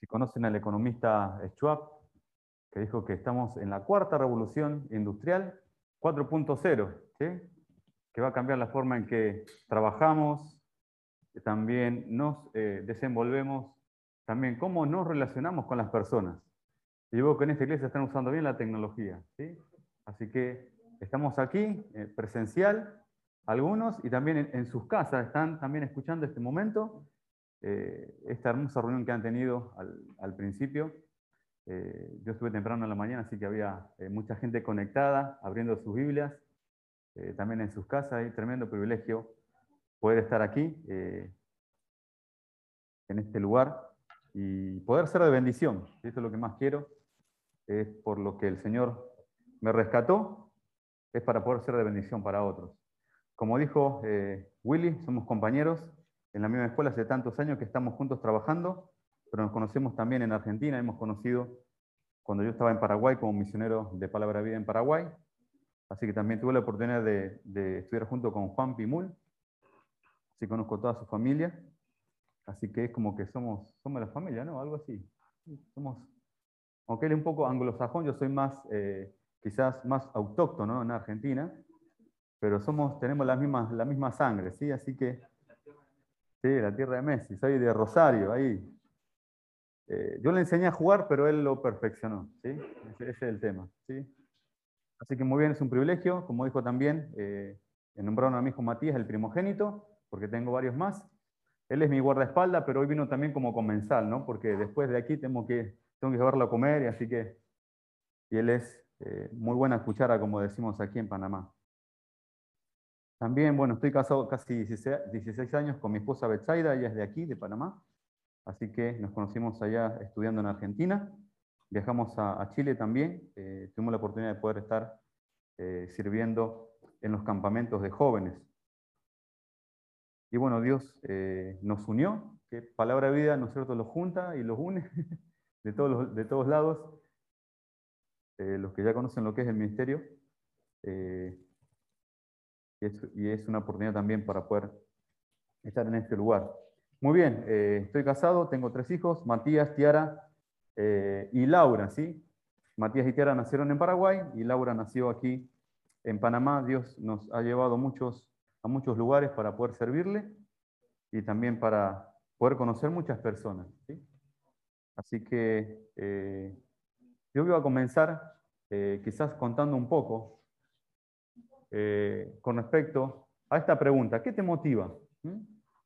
Si conocen al economista Schwab, que dijo que estamos en la cuarta revolución industrial 4.0, que va a cambiar la forma en que trabajamos, que también nos eh, desenvolvemos, también cómo nos relacionamos con las personas. Y veo que en esta iglesia están usando bien la tecnología. Así que estamos aquí, eh, presencial, algunos, y también en, sus casas están también escuchando este momento, eh, esta hermosa reunión que han tenido al, principio. Eh, yo estuve temprano en la mañana, así que había mucha gente conectada, abriendo sus Biblias, también en sus casas, y tremendo privilegio poder estar aquí, en este lugar, y poder ser de bendición. Eso es lo que más quiero, es por lo que el Señor me rescató, es para poder ser de bendición para otros. Como dijo eh, Willy, somos compañeros en la misma escuela hace tantos años que estamos juntos trabajando, pero nos conocemos también en Argentina, hemos conocido cuando yo estaba en Paraguay como misionero de Palabra Vida en Paraguay, así que también tuve la oportunidad de, estudiar junto con Juan Pimul, así conozco toda su familia, así que es como que somos, somos la familia, ¿no? Algo así. Somos, aunque él es un poco anglosajón, yo soy más eh, quizás más autóctono en Argentina, pero somos, tenemos la misma, la misma sangre, ¿sí? Así que, sí, la tierra de Messi, soy de Rosario, ahí. Eh, yo le enseñé a jugar, pero él lo perfeccionó, ¿sí? Ese, es el tema, ¿sí? Así que muy bien, es un privilegio, como dijo también, eh, nombraron a mi hijo Matías el primogénito, porque tengo varios más. Él es mi guardaespaldas, pero hoy vino también como comensal, ¿no? Porque después de aquí tengo que, tengo que llevarlo a comer, y así que, y él es eh, muy buena cuchara, como decimos aquí en Panamá. También, bueno, estoy casado casi 16, años con mi esposa Betsaida, ella es de aquí, de Panamá, así que nos conocimos allá estudiando en Argentina. Viajamos a, Chile también, eh, tuvimos la oportunidad de poder estar eh, sirviendo en los campamentos de jóvenes. Y bueno, Dios nos unió, que Palabra Vida, ¿no es cierto?, los junta y los une de todos, de todos lados. Eh, los que ya conocen lo que es el ministerio. Eh, y, es, una oportunidad también para poder estar en este lugar. Muy bien, eh, estoy casado, tengo tres hijos, Matías, Tiara y Laura, ¿sí? Matías y Tiara nacieron en Paraguay y Laura nació aquí en Panamá. Dios nos ha llevado muchos, a muchos lugares para poder servirle y también para poder conocer muchas personas. ¿sí? Así que yo iba a comenzar eh, quizás contando un poco eh, con respecto a esta pregunta. ¿Qué te motiva? ¿Mm?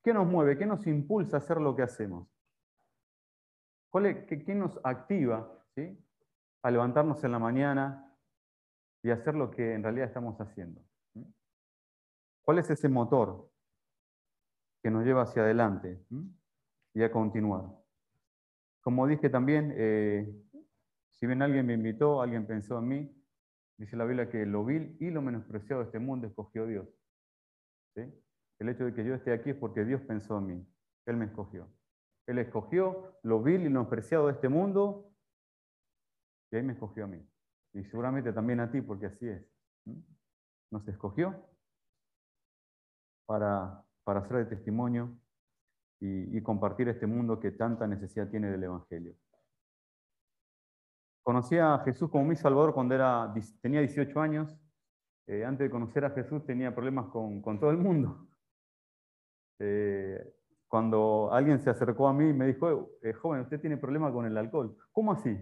¿Qué nos mueve? ¿Qué nos impulsa a hacer lo que hacemos? qué, nos activa ¿sí? a levantarnos en la mañana y hacer lo que en realidad estamos haciendo? ¿Mm? ¿Cuál es ese motor que nos lleva hacia adelante ¿Mm? y a continuar? Como dije también, eh, si bien alguien me invitó, alguien pensó en mí, dice la Biblia que lo vil y lo menospreciado de este mundo escogió Dios. El hecho de que yo esté aquí es porque Dios pensó en mí. Él me escogió. Él escogió lo vil y lo menospreciado de este mundo y ahí me escogió a mí. Y seguramente también a ti, porque así es. Nos escogió para, para ser de testimonio y compartir este mundo que tanta necesidad tiene del Evangelio. Conocí a Jesús como mi Salvador cuando era, tenía 18 años. Eh, antes de conocer a Jesús tenía problemas con, con todo el mundo. Eh, cuando alguien se acercó a mí y me dijo, eh, joven, usted tiene problemas con el alcohol. ¿Cómo así?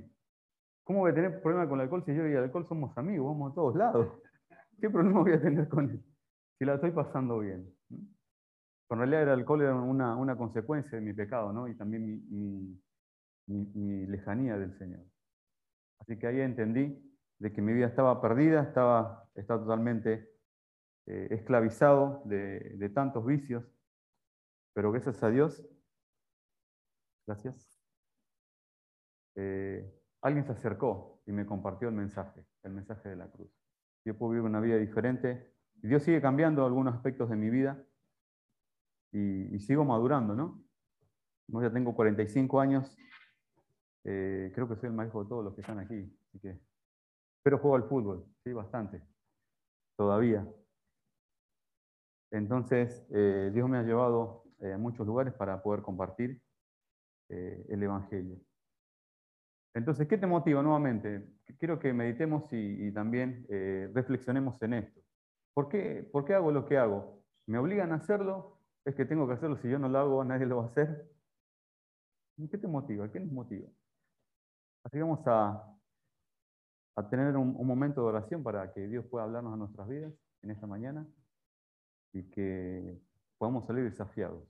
¿Cómo voy a tener problemas con el alcohol si yo y el alcohol somos amigos, vamos a todos lados? ¿Qué problema voy a tener con él? Si la estoy pasando bien. En realidad el alcohol era una, una consecuencia de mi pecado ¿no? y también mi, mi, mi lejanía del Señor. Así que ahí entendí de que mi vida estaba perdida, estaba, estaba totalmente eh, esclavizado de, tantos vicios, pero gracias a Dios, gracias, eh, alguien se acercó y me compartió el mensaje, el mensaje de la cruz. Yo puedo vivir una vida diferente. Dios sigue cambiando algunos aspectos de mi vida y, sigo madurando, ¿no? Ya tengo 45 años eh, creo que soy el más hijo de todos los que están aquí. pero juego al fútbol, sí, bastante. Todavía. Entonces, eh, Dios me ha llevado eh, a muchos lugares para poder compartir el Evangelio. Entonces, ¿qué te motiva nuevamente? Quiero que meditemos y, también eh, reflexionemos en esto. ¿Por qué, ¿Por qué hago lo que hago? ¿Me obligan a hacerlo? ¿Es que tengo que hacerlo? Si yo no lo hago, nadie lo va a hacer. ¿Qué te motiva? ¿Qué nos motiva? Así vamos a, a tener un, un, momento de oración para que Dios pueda hablarnos a nuestras vidas en esta mañana y que podamos salir desafiados.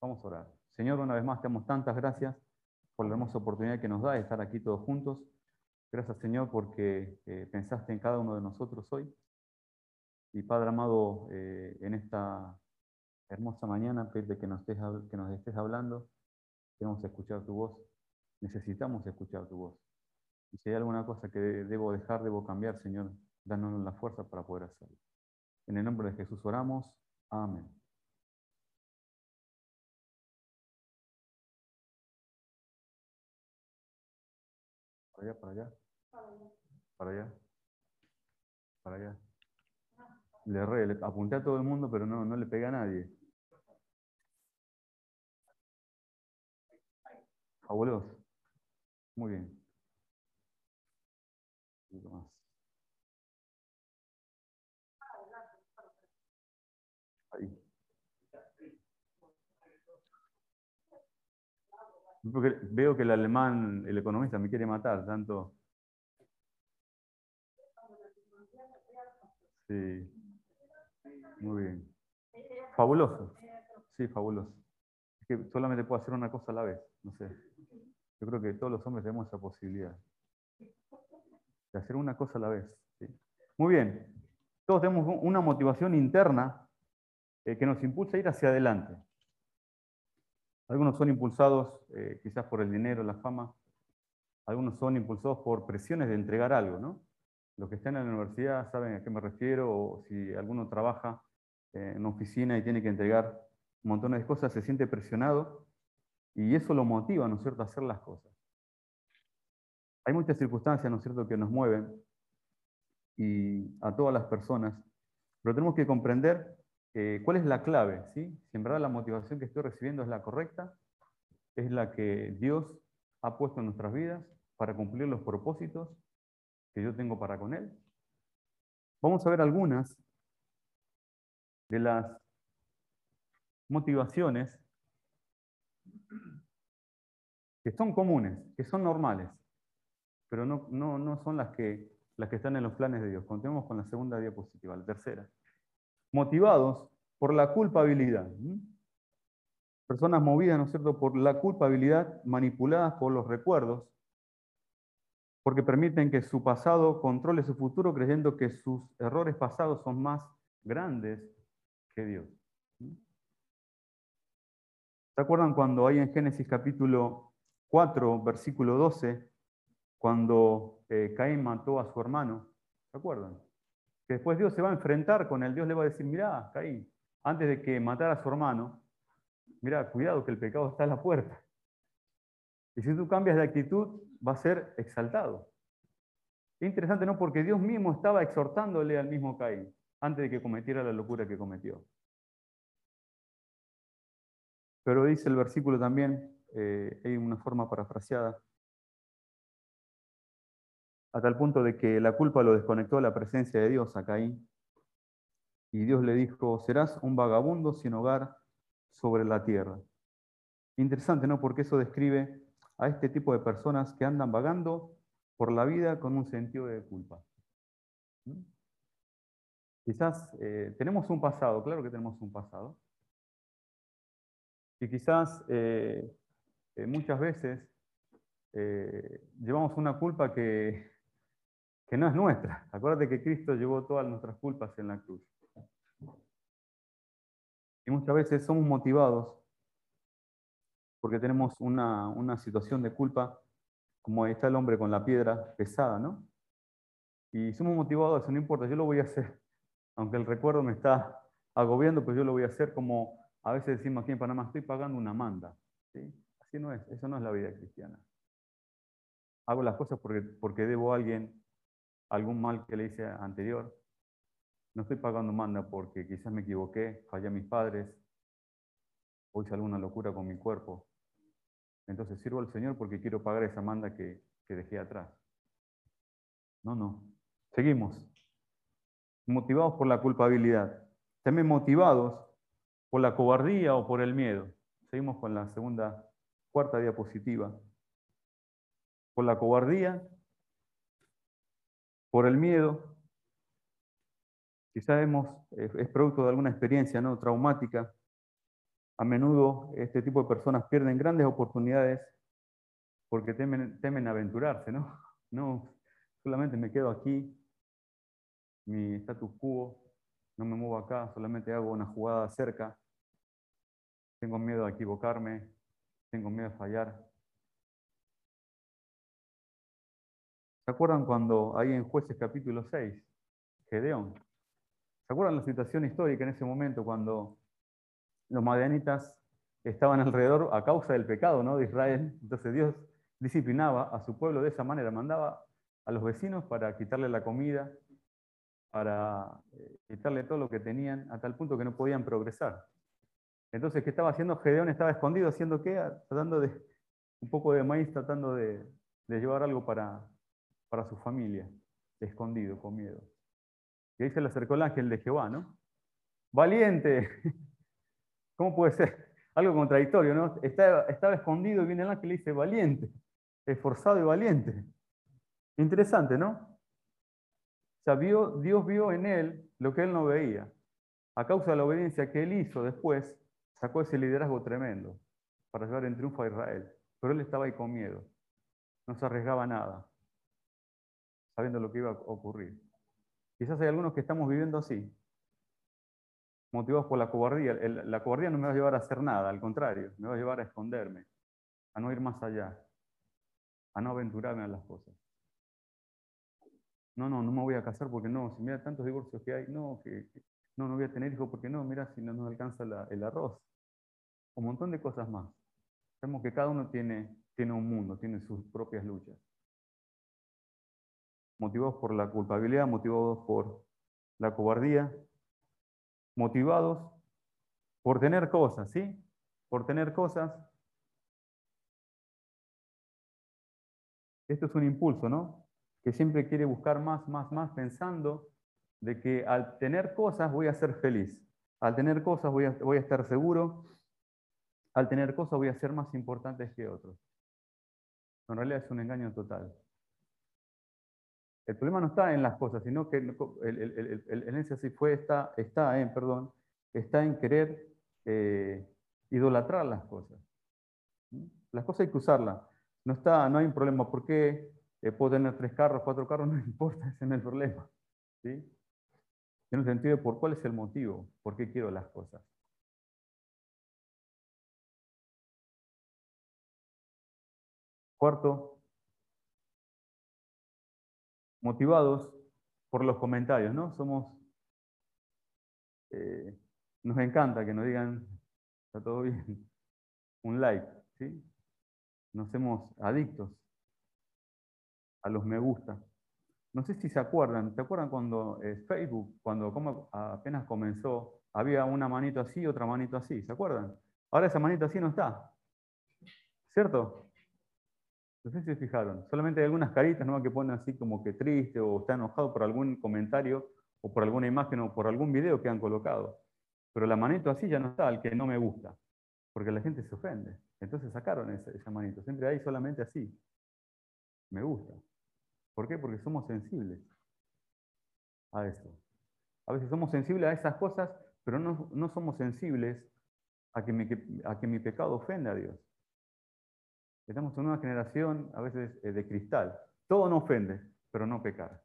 Vamos a orar. Señor, una vez más te damos tantas gracias por la hermosa oportunidad que nos da de estar aquí todos juntos. Gracias, Señor, porque eh, pensaste en cada uno de nosotros hoy. Y Padre amado, eh, en esta hermosa mañana, pedirte que nos, estés, que nos estés hablando. Queremos escuchar tu voz. Necesitamos escuchar tu voz. Y si hay alguna cosa que debo dejar, debo cambiar, Señor, danos la fuerza para poder hacerlo. En el nombre de Jesús oramos. Amén. Para allá, para allá. Para allá. Para allá. Le erré, le apunté a todo el mundo, pero no, no le pegué a nadie. Fabuloso. Muy bien. Un más. Ahí. Porque veo que el alemán, el economista, me quiere matar, tanto. Sí. Muy bien. Fabuloso. Sí, fabuloso. Es que solamente puedo hacer una cosa a la vez. No sé. Yo creo que todos los hombres tenemos esa posibilidad. De hacer una cosa a la vez. Muy bien. Todos tenemos una motivación interna eh, que nos impulsa a ir hacia adelante. Algunos son impulsados eh, quizás por el dinero, la fama. Algunos son impulsados por presiones de entregar algo, ¿no? Los que están en la universidad saben a qué me refiero, o si alguno trabaja en una oficina y tiene que entregar montón de cosas, se siente presionado y eso lo motiva, ¿no es cierto?, a hacer las cosas. Hay muchas circunstancias, ¿no es cierto?, que nos mueven y a todas las personas, pero tenemos que comprender eh, ¿Cuál es la clave? ¿sí? Si en verdad la motivación que estoy recibiendo es la correcta, es la que Dios ha puesto en nuestras vidas para cumplir los propósitos que yo tengo para con Él. Vamos a ver algunas de las motivaciones que son comunes, que son normales, pero no, no, no son las que, las que están en los planes de Dios. Contemos con la segunda diapositiva, la tercera motivados por la culpabilidad. Personas movidas, ¿no es cierto?, por la culpabilidad, manipuladas por los recuerdos, porque permiten que su pasado controle su futuro creyendo que sus errores pasados son más grandes que Dios. ¿Se acuerdan cuando hay en Génesis capítulo 4, versículo 12, cuando eh, Caín mató a su hermano? ¿Se acuerdan? que después Dios se va a enfrentar con él. Dios le va a decir, mirá, Caín, antes de que matara a su hermano, mirá, cuidado que el pecado está a la puerta. Y si tú cambias de actitud, va a ser exaltado. Es interesante, ¿no? Porque Dios mismo estaba exhortándole al mismo Caín antes de que cometiera la locura que cometió. Pero dice el versículo también, eh, hay una forma parafraseada, a tal punto de que la culpa lo desconectó de la presencia de Dios a Caín. Y Dios le dijo, serás un vagabundo sin hogar sobre la tierra. Interesante, ¿no? Porque eso describe a este tipo de personas que andan vagando por la vida con un sentido de culpa. ¿Mm? Quizás eh, tenemos un pasado, claro que tenemos un pasado. Y quizás eh, eh, muchas veces llevamos una culpa que que no es nuestra. Acuérdate que Cristo llevó todas nuestras culpas en la cruz. Y muchas veces somos motivados porque tenemos una, situación de culpa, como está el hombre con la piedra pesada, ¿no? Y somos motivados, no importa, yo lo voy a hacer. Aunque el recuerdo me está agobiando, pues yo lo voy a hacer como a veces decimos aquí en Panamá, estoy pagando una manda. Así no es, eso no es la vida cristiana. Hago las cosas porque, porque debo a alguien algún mal que le hice anterior. No estoy pagando manda porque quizás me equivoqué, fallé a mis padres, o hice alguna locura con mi cuerpo. entonces sirvo al Señor porque quiero pagar esa manda que, que dejé atrás. No, no. Seguimos. Motivados por la culpabilidad. También motivados por la cobardía o por el miedo. Seguimos con la segunda, cuarta diapositiva. Por la cobardía, por el miedo. Quizá hemos, es producto de alguna experiencia ¿no? traumática. A menudo este tipo de personas pierden grandes oportunidades porque temen, temen aventurarse, ¿no? No, solamente me quedo aquí, mi status quo, no me muevo acá, solamente hago una jugada cerca. Tengo miedo a equivocarme, tengo miedo a fallar. ¿Se acuerdan cuando ahí en Jueces capítulo 6, Gedeón? ¿Se acuerdan la situación histórica en ese momento cuando los madianitas estaban alrededor a causa del pecado ¿no? de Israel? Entonces Dios disciplinaba a su pueblo de esa manera, mandaba a los vecinos para quitarle la comida, para eh, quitarle todo lo que tenían, a tal punto que no podían progresar. Entonces, ¿qué estaba haciendo? Gedeón estaba escondido, haciendo qué? Tratando de un poco de maíz, tratando de, llevar algo para, para su familia, escondido, con miedo. Y ahí se le acercó el ángel de Jehová, ¿no? Valiente. ¿Cómo puede ser? Algo contradictorio, ¿no? Estaba, estaba escondido y viene el ángel y dice, valiente, esforzado y valiente. Interesante, ¿no? O sea, Dios vio en él lo que él no veía. A causa de la obediencia que él hizo después, sacó ese liderazgo tremendo para llevar en triunfo a Israel. Pero él estaba ahí con miedo. No se arriesgaba nada, sabiendo lo que iba a ocurrir. Quizás hay algunos que estamos viviendo así, motivados por la cobardía. la cobardía no me va a llevar a hacer nada, al contrario, me va a llevar a esconderme, a no ir más allá, a no aventurarme a las cosas no, no, no me voy a casar porque no, si mira tantos divorcios que hay, no, que, no, no voy a tener hijos porque no, mira si no nos alcanza el arroz. Un montón de cosas más. Sabemos que cada uno tiene, tiene un mundo, tiene sus propias luchas. Motivados por la culpabilidad, motivados por la cobardía, motivados por tener cosas, ¿sí? Por tener cosas. Esto es un impulso, ¿no? que siempre quiere buscar más, más, más, pensando de que al tener cosas voy a ser feliz, al tener cosas voy a, voy a estar seguro, al tener cosas voy a ser más importante que otros. En realidad es un engaño total. El problema no está en las cosas, sino que el, el, el, el fue, está, está en, perdón, está en querer eh, idolatrar las cosas. Las cosas hay que usarlas. No, está, no hay un problema. ¿Por qué eh, puedo tener tres carros, cuatro carros, no importa, ese no es el problema. ¿sí? Tiene un sentido por cuál es el motivo, por qué quiero las cosas. Cuarto, motivados por los comentarios, ¿no? Somos, eh, nos encanta que nos digan, está todo bien, un like, ¿sí? Nos hacemos adictos a los me gusta. No sé si se acuerdan, ¿se acuerdan cuando eh, Facebook, cuando como apenas comenzó, había una manito así, otra manito así, ¿se acuerdan? Ahora esa manito así no está. ¿Cierto? No sé si se fijaron. Solamente hay algunas caritas ¿no? que ponen así como que triste o está enojado por algún comentario o por alguna imagen o por algún video que han colocado. Pero la manito así ya no está, al que no me gusta, porque la gente se ofende. Entonces sacaron esa, manito. Siempre hay solamente así. Me gusta. ¿Por qué? Porque somos sensibles a eso. A veces somos sensibles a esas cosas, pero no, somos sensibles a que, a que mi pecado ofenda a Dios. Estamos en una generación a veces eh, de cristal. Todo no ofende, pero no pecar.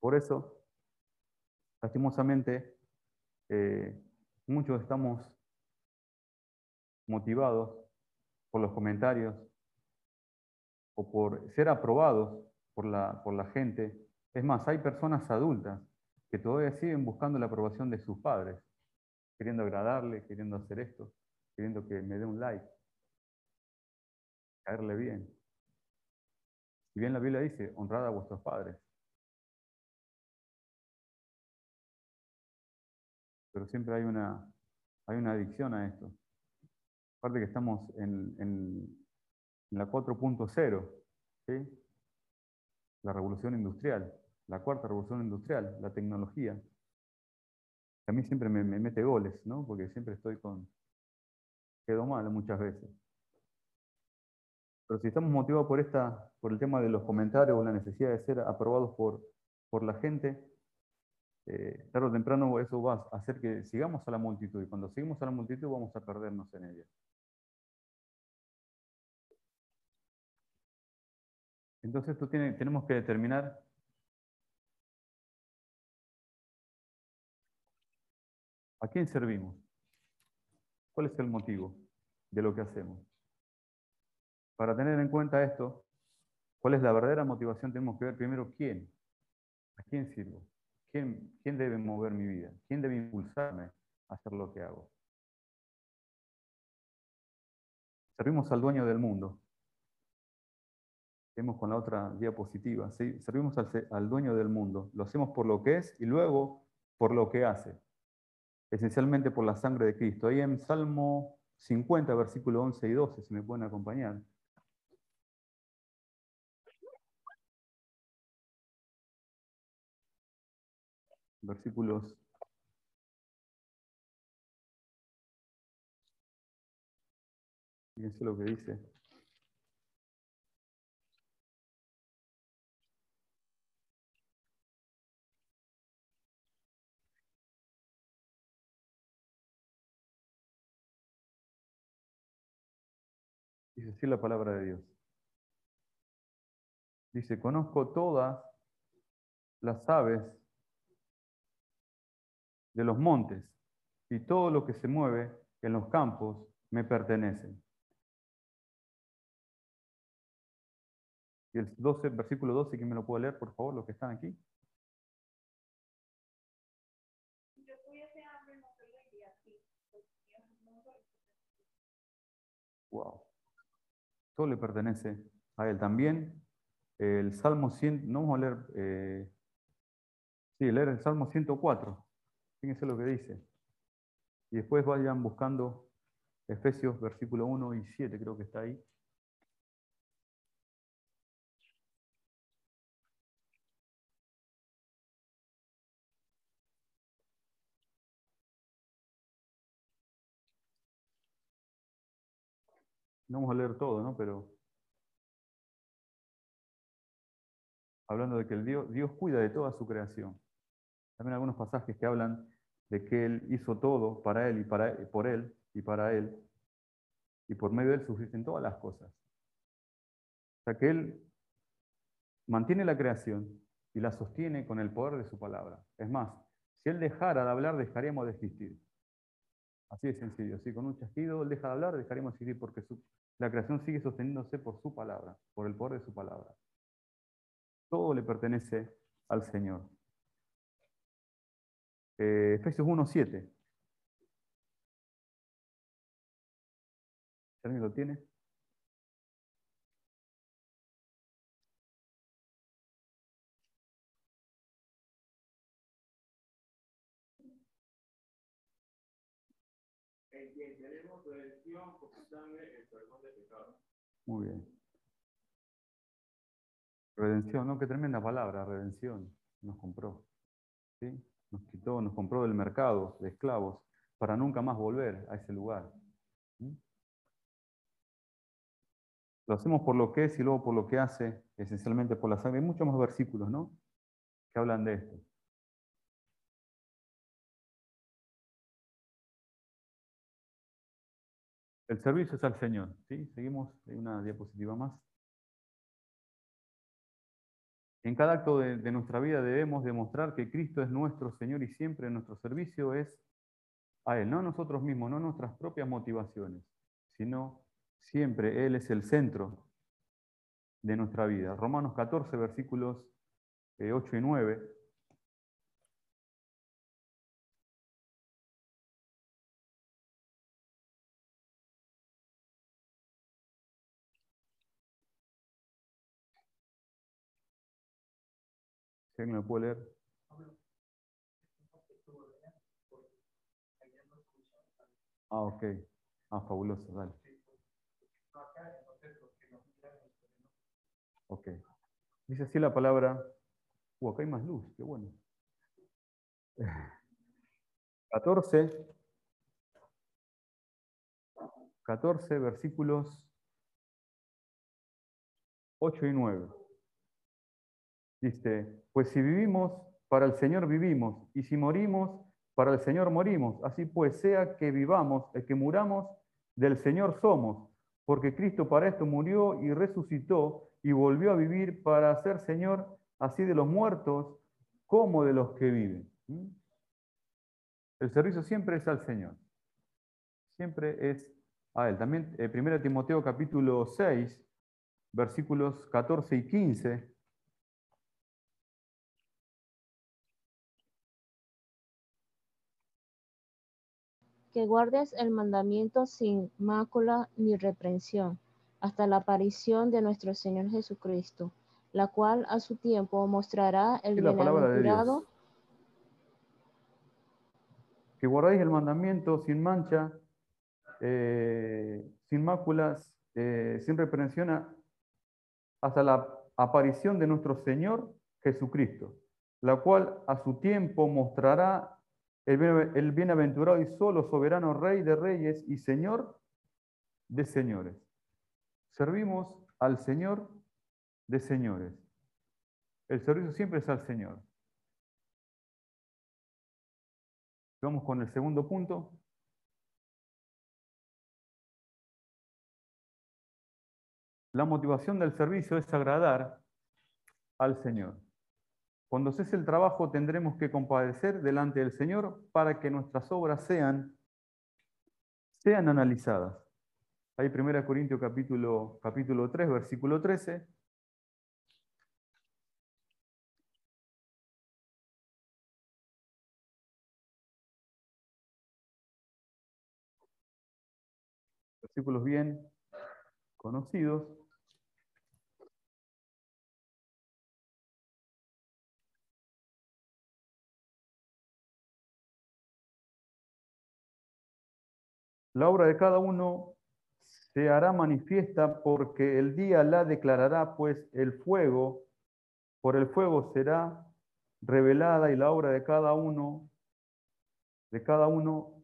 Por eso, lastimosamente, eh, muchos estamos motivados por los comentarios, o por ser aprobados por la, por la gente. Es más, hay personas adultas que todavía siguen buscando la aprobación de sus padres, queriendo agradarle, queriendo hacer esto, queriendo que me dé un like, caerle bien. Si bien la Biblia dice, honrad a vuestros padres. Pero siempre hay una, hay una adicción a esto. Aparte que estamos en, en la 4.0, ¿sí? la revolución industrial, la cuarta revolución industrial, la tecnología. A mí siempre me, mete goles, ¿no? Porque siempre estoy con... Quedo mal muchas veces. Pero si estamos motivados por, esta, por el tema de los comentarios o la necesidad de ser aprobados por, por la gente, eh, tarde o temprano eso va a hacer que sigamos a la multitud. Y cuando seguimos a la multitud vamos a perdernos en ella. Entonces esto tiene, tenemos que determinar a quién servimos. ¿Cuál es el motivo de lo que hacemos? Para tener en cuenta esto, ¿cuál es la verdadera motivación? Tenemos que ver primero quién. ¿A quién sirvo? ¿Quién, quién debe mover mi vida? ¿Quién debe impulsarme a hacer lo que hago? Servimos al dueño del mundo. Vemos con la otra diapositiva. ¿sí? Servimos al, dueño del mundo. Lo hacemos por lo que es y luego por lo que hace. Esencialmente por la sangre de Cristo. Ahí en Salmo 50, versículo 11 y 12, si me pueden acompañar. Versículos Fíjense lo que dice. Dice así la palabra de Dios. Dice, conozco todas las aves de los montes y todo lo que se mueve en los campos me pertenece. Y el 12, versículo 12, ¿quién me lo puede leer, por favor, los que están aquí? Wow. Todo le pertenece a Él. También el Salmo 100, no vamos a leer, eh, sí, leer el Salmo 104. Fíjense lo que dice. Y después vayan buscando Efesios versículo 1 y 7, creo que está ahí. No vamos a leer todo, ¿no? Pero hablando de que el Dios, Dios cuida de toda su creación. También algunos pasajes que hablan de que Él hizo todo para Él y para, por Él y para Él, y por medio de Él subsisten todas las cosas. O sea que Él mantiene la creación y la sostiene con el poder de su palabra. Es más, si Él dejara de hablar, dejaríamos de existir. Así de sencillo. Si con un chasquido Él deja de hablar, dejaríamos de existir porque la creación sigue sosteniéndose por su palabra, por el poder de su palabra. Todo le pertenece al Señor. Eh, Efesios 1.7. ¿Alguien lo tiene? Sangre, el de. Muy bien. Redención, ¿no? Qué tremenda palabra, redención. Nos compró. ¿sí? Nos quitó, nos compró del mercado de esclavos para nunca más volver a ese lugar. Lo hacemos por lo que es y luego por lo que hace, esencialmente por la sangre. Hay muchos más versículos, ¿no? Que hablan de esto. El servicio es al Señor. ¿sí? Seguimos, hay una diapositiva más. En cada acto de, de, nuestra vida debemos demostrar que Cristo es nuestro Señor y siempre nuestro servicio es a Él, no a nosotros mismos, no a nuestras propias motivaciones, sino Siempre Él es el centro de nuestra vida. Romanos 14, versículos 8 eh, y 9. ¿Alguien me puede leer? Ah, ok. Ah, fabuloso, dale. Ok. Dice así la palabra. Uh, acá hay más luz, qué bueno. 14. 14 versículos 8 y 9. Dice, pues si vivimos, para el Señor vivimos, y si morimos, para el Señor morimos. Así pues, sea que vivamos, el que muramos, del Señor somos, porque Cristo para esto murió y resucitó y volvió a vivir para ser Señor así de los muertos como de los que viven. ¿Mm? El servicio siempre es al Señor. Siempre es a Él. También 1 eh, Timoteo capítulo 6, versículos 14 y 15. Que guardes el mandamiento sin mácula ni reprensión, hasta la aparición de nuestro Señor Jesucristo, la cual a su tiempo mostrará el bienaventurado. Que guardéis el mandamiento sin mancha, eh, sin máculas, eh, sin reprensión, hasta la aparición de nuestro Señor Jesucristo, la cual a su tiempo mostrará el bienaventurado y solo soberano Rey de reyes y Señor de señores. Servimos al Señor de señores. El servicio siempre es al Señor. Vamos con el segundo punto. La motivación del servicio es agradar al Señor. Cuando cese el trabajo tendremos que compadecer delante del Señor para que nuestras obras sean, sean analizadas. Ahí 1 Corintios capítulo, capítulo 3, versículo 13. Versículos bien conocidos. La obra de cada uno se hará manifiesta porque el día la declarará, pues el fuego, por el fuego será revelada y la obra de cada uno, de cada uno,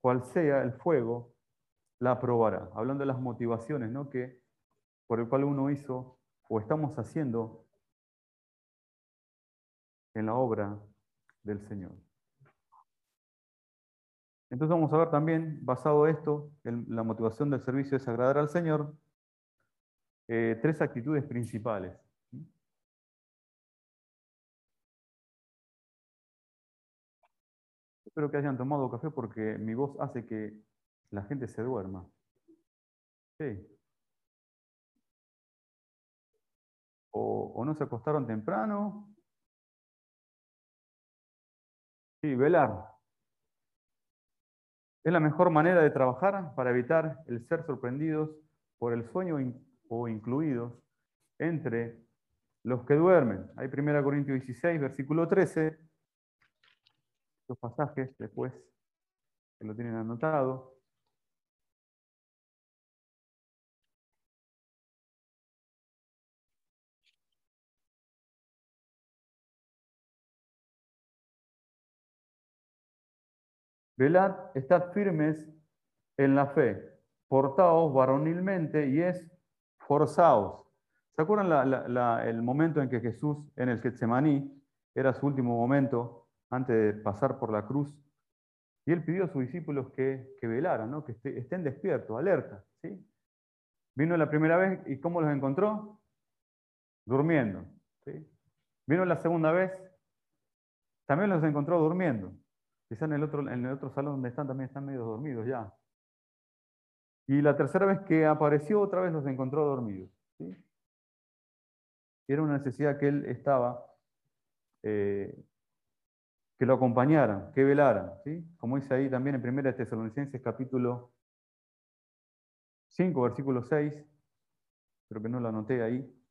cual sea el fuego, la aprobará. Hablando de las motivaciones, ¿no? Que por el cual uno hizo o estamos haciendo en la obra del Señor. Entonces vamos a ver también, basado esto, en la motivación del servicio es agradar al Señor, eh, tres actitudes principales. Espero que hayan tomado café porque mi voz hace que la gente se duerma. Sí. O, o no se acostaron temprano. Sí, velar. Es la mejor manera de trabajar para evitar el ser sorprendidos por el sueño o incluidos entre los que duermen. Hay 1 Corintios 16, versículo 13. Los pasajes después que lo tienen anotado. Velad, estad firmes en la fe, portaos varonilmente y es forzaos. ¿Se acuerdan el momento en que Jesús en el Getsemaní era su último momento antes de pasar por la cruz? Y él pidió a sus discípulos que, velaran, ¿no? que estén despiertos, alerta. ¿sí? Vino la primera vez y ¿cómo los encontró? Durmiendo. ¿sí? Vino la segunda vez, también los encontró durmiendo. Quizá en el, otro, en el otro salón donde están también están medio dormidos ya. Y la tercera vez que apareció, otra vez los encontró dormidos. ¿sí? Era una necesidad que él estaba, eh, que lo acompañaran, que velaran. ¿sí? Como dice ahí también en 1 Tesalonicenses capítulo 5, versículo 6. Creo que no lo anoté ahí.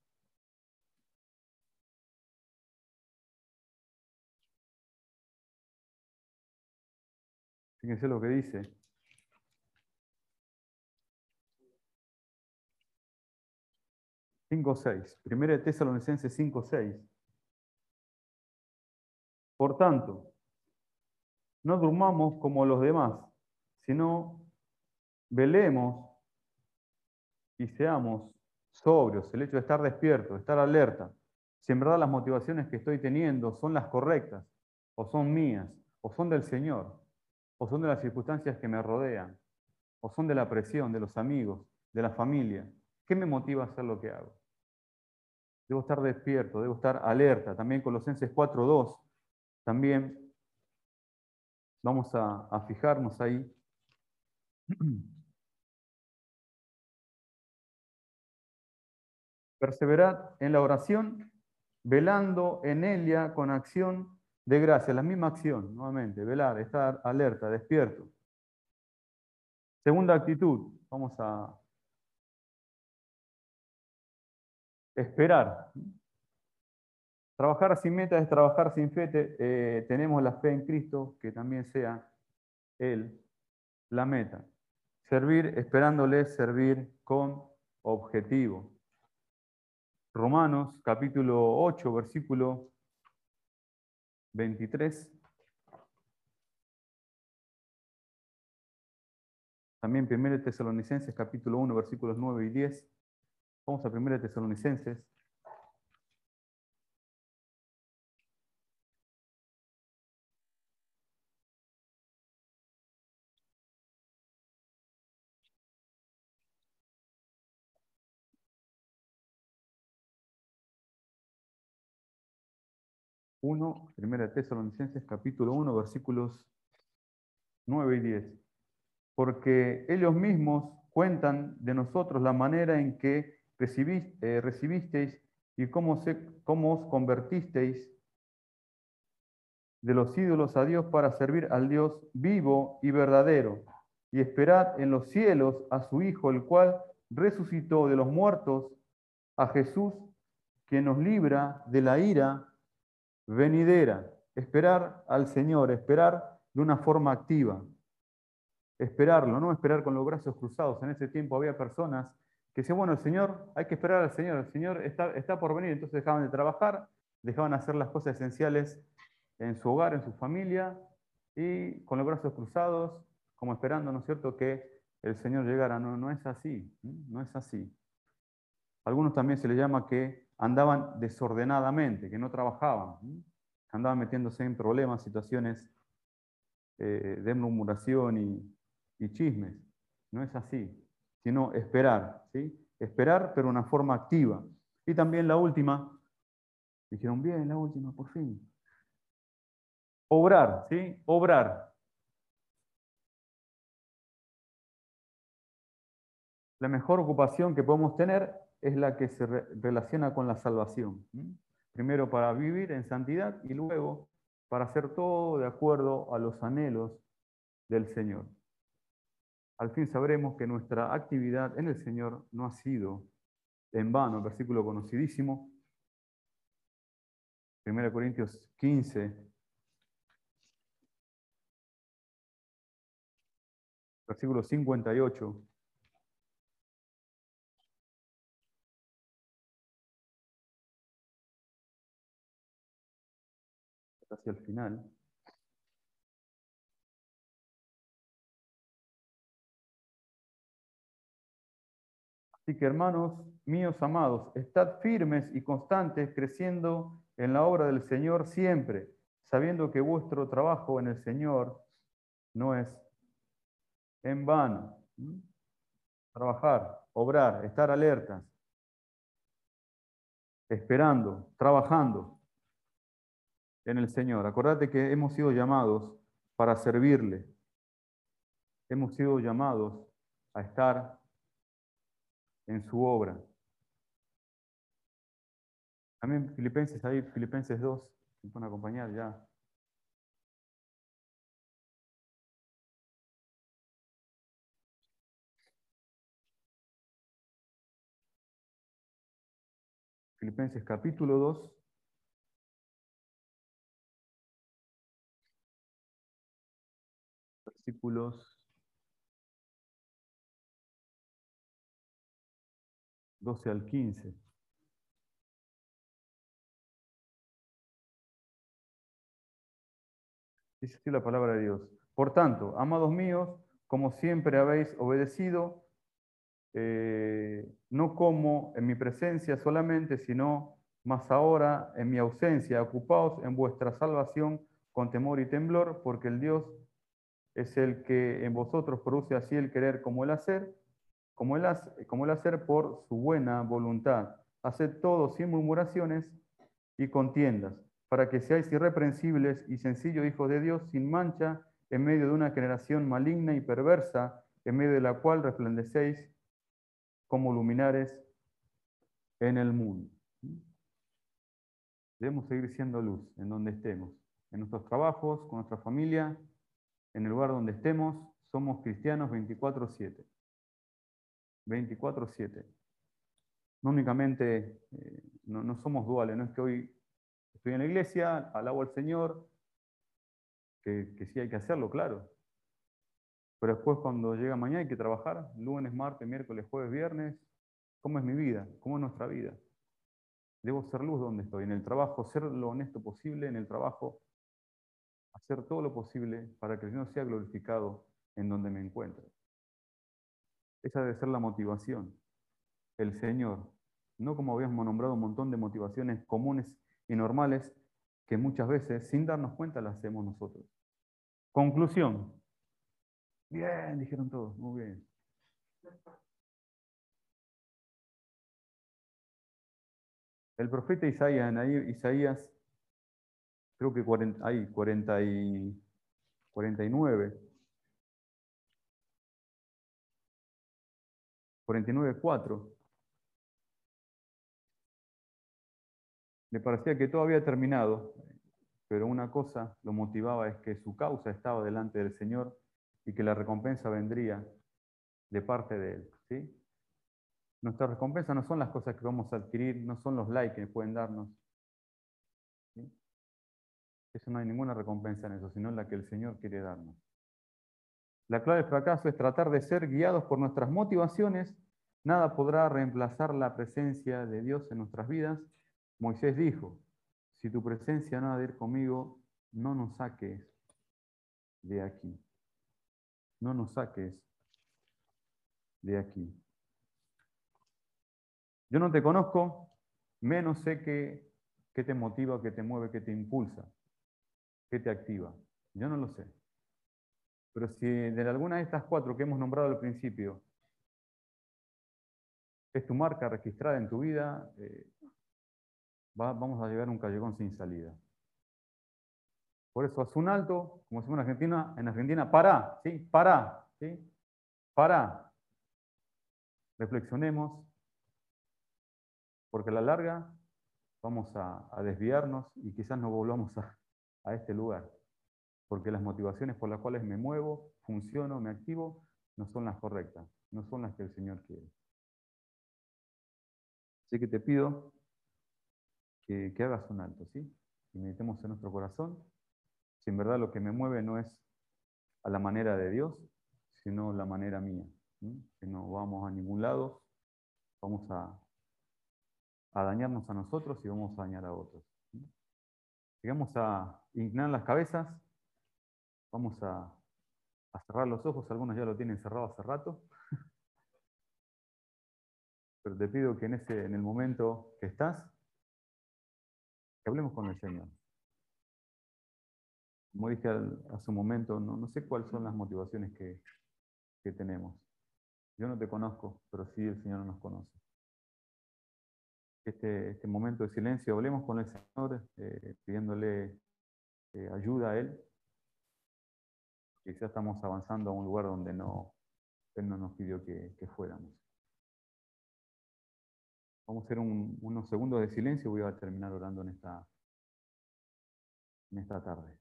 Fíjense lo que dice. Cinco, seis. Primera de Tesalonicenses 5, Por tanto, no durmamos como los demás, sino velemos y seamos sobrios. El hecho de estar despierto, de estar alerta, si en verdad las motivaciones que estoy teniendo son las correctas, o son mías, o son del Señor o son de las circunstancias que me rodean, o son de la presión, de los amigos, de la familia. ¿Qué me motiva a hacer lo que hago? Debo estar despierto, debo estar alerta. También Colosenses 4.2, también vamos a, a fijarnos ahí. Perseverad en la oración, velando en ella con acción de gracia, la misma acción, nuevamente, velar, estar alerta, despierto. Segunda actitud, vamos a esperar. Trabajar sin meta es trabajar sin fe. Eh, tenemos la fe en Cristo, que también sea Él la meta. Servir esperándole, servir con objetivo. Romanos capítulo 8, versículo 23. También 1 Tesalonicenses capítulo 1, versículos 9 y 10. Vamos a 1 Tesalonicenses. Uno, primera Tesalonicenses capítulo 1, versículos 9 y 10. Porque ellos mismos cuentan de nosotros la manera en que eh, recibisteis y cómo, se, cómo os convertisteis de los ídolos a Dios para servir al Dios vivo y verdadero, y esperad en los cielos a su Hijo, el cual resucitó de los muertos, a Jesús, que nos libra de la ira venidera. Esperar al Señor, esperar de una forma activa. Esperarlo, no esperar con los brazos cruzados. En ese tiempo había personas que decía, bueno, el Señor, hay que esperar al Señor, el Señor está, por venir, entonces dejaban de trabajar, dejaban de hacer las cosas esenciales en su hogar, en su familia, y con los brazos cruzados, como esperando, ¿no es cierto?, que el Señor llegara. No es así, no es así. Algunos también se les llama que andaban desordenadamente, que no trabajaban, andaban metiéndose en problemas, situaciones eh, de murmuración y, y chismes. No es así sino esperar, ¿sí? Esperar, pero de una forma activa. Y también la última, dijeron, bien, la última, por fin. Obrar, ¿sí? Obrar. La mejor ocupación que podemos tener es la que se relaciona con la salvación. Primero para vivir en santidad y luego para hacer todo de acuerdo a los anhelos del Señor al fin sabremos que nuestra actividad en el Señor no ha sido en vano. Versículo conocidísimo, 1 Corintios 15, versículo 58. Hacia el final. Así que hermanos míos amados, estad firmes y constantes creciendo en la obra del Señor siempre, sabiendo que vuestro trabajo en el Señor no es en vano. Trabajar, obrar, estar alertas, esperando, trabajando en el Señor. Acordate que hemos sido llamados para servirle. Hemos sido llamados a estar en su obra. También Filipenses, ahí Filipenses 2, me pueden acompañar ya. Filipenses capítulo 2. versículos 12 al 15. Dice la palabra de Dios. Por tanto, amados míos, como siempre habéis obedecido, eh, no como en mi presencia solamente, sino más ahora en mi ausencia, ocupaos en vuestra salvación con temor y temblor, porque el Dios es el que en vosotros produce así el querer como el hacer, como el, hacer por su buena voluntad. Haced todo sin murmuraciones y contiendas, para que seáis irreprensibles y sencillos hijos de Dios, sin mancha, en medio de una generación maligna y perversa, en medio de la cual resplandecéis como luminares en el mundo. Debemos seguir siendo luz en donde estemos, en nuestros trabajos, con nuestra familia, en el lugar donde estemos, somos cristianos 24/7. 24/7. No únicamente, eh, no, somos duales, no es que hoy estoy en la iglesia, alabo al Señor, que, que sí hay que hacerlo, claro. Pero después cuando llega mañana hay que trabajar, lunes, martes, miércoles, jueves, viernes. ¿Cómo es mi vida? ¿Cómo es nuestra vida? Debo ser luz donde estoy, en el trabajo, ser lo honesto posible, en el trabajo, hacer todo lo posible para que el Señor sea glorificado en donde me encuentre. Esa debe ser la motivación. El Señor, no como habíamos nombrado un montón de motivaciones comunes y normales que muchas veces, sin darnos cuenta, las hacemos nosotros. Conclusión. Bien, dijeron todos, muy bien. El profeta Isaías, Isaías, creo que hay 40 y 49, 49.4, le parecía que todo había terminado, pero una cosa lo motivaba es que su causa estaba delante del Señor y que la recompensa vendría de parte de Él. ¿sí? Nuestra recompensa no son las cosas que vamos a adquirir, no son los likes que pueden darnos. Eso no hay ninguna recompensa en eso, sino la que el Señor quiere darnos. La clave del fracaso es tratar de ser guiados por nuestras motivaciones. Nada podrá reemplazar la presencia de Dios en nuestras vidas. Moisés dijo, si tu presencia no ha de ir conmigo, no nos saques de aquí no nos saques de aquí. Yo no te conozco, menos sé qué, te motiva, qué te mueve, qué te impulsa, qué te activa. Yo no lo sé. Pero si de alguna de estas cuatro que hemos nombrado al principio es tu marca registrada en tu vida, eh, vamos a llegar a un callejón sin salida. Por eso, haz un alto, como decimos en Argentina, en Argentina, para, ¿sí? Para, ¿sí? Para. Reflexionemos, porque a la larga vamos a, desviarnos y quizás no volvamos a, a este lugar, porque las motivaciones por las cuales me muevo, funciono, me activo, no son las correctas, no son las que el Señor quiere. Así que te pido que, hagas un alto, ¿sí? Y meditemos en nuestro corazón si en verdad lo que me mueve no es a la manera de Dios, sino la manera mía. Que no vamos a ningún lado, vamos a, dañarnos a nosotros y vamos a dañar a otros. Llegamos a inclinar las cabezas, vamos a, cerrar los ojos, algunos ya lo tienen cerrado hace rato. Pero te pido que en, ese, en el momento que estás, que hablemos con el Señor como dije hace un momento, no, sé cuáles son las motivaciones que, tenemos. Yo no te conozco, pero sí el Señor nos conoce. Este, este momento de silencio, hablemos con el Señor, eh, pidiéndole eh, ayuda a Él. Quizás estamos avanzando a un lugar donde no, Él no nos pidió que, fuéramos. Vamos a hacer unos segundos de silencio y voy a terminar orando en esta, en esta tarde.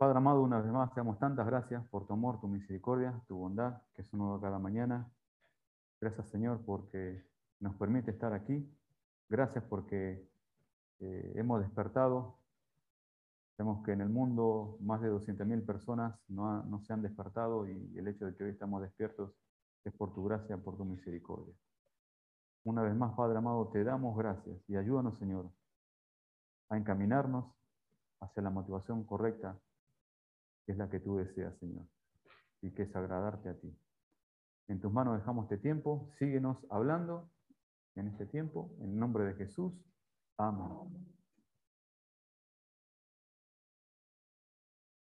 Padre amado, una vez más te damos tantas gracias por tu amor, tu misericordia, tu bondad, que es uno cada mañana. Gracias, Señor, porque nos permite estar aquí. Gracias porque eh, hemos despertado. Sabemos que en el mundo más de 200.000 personas no, no se han despertado y el hecho de que hoy estamos despiertos es por tu gracia, por tu misericordia. Una vez más, Padre amado, te damos gracias y ayúdanos, Señor, a encaminarnos hacia la motivación correcta, es la que tú deseas, Señor, y que es agradarte a ti. En tus manos dejamos este tiempo, síguenos hablando en este tiempo, en nombre de Jesús. Amén.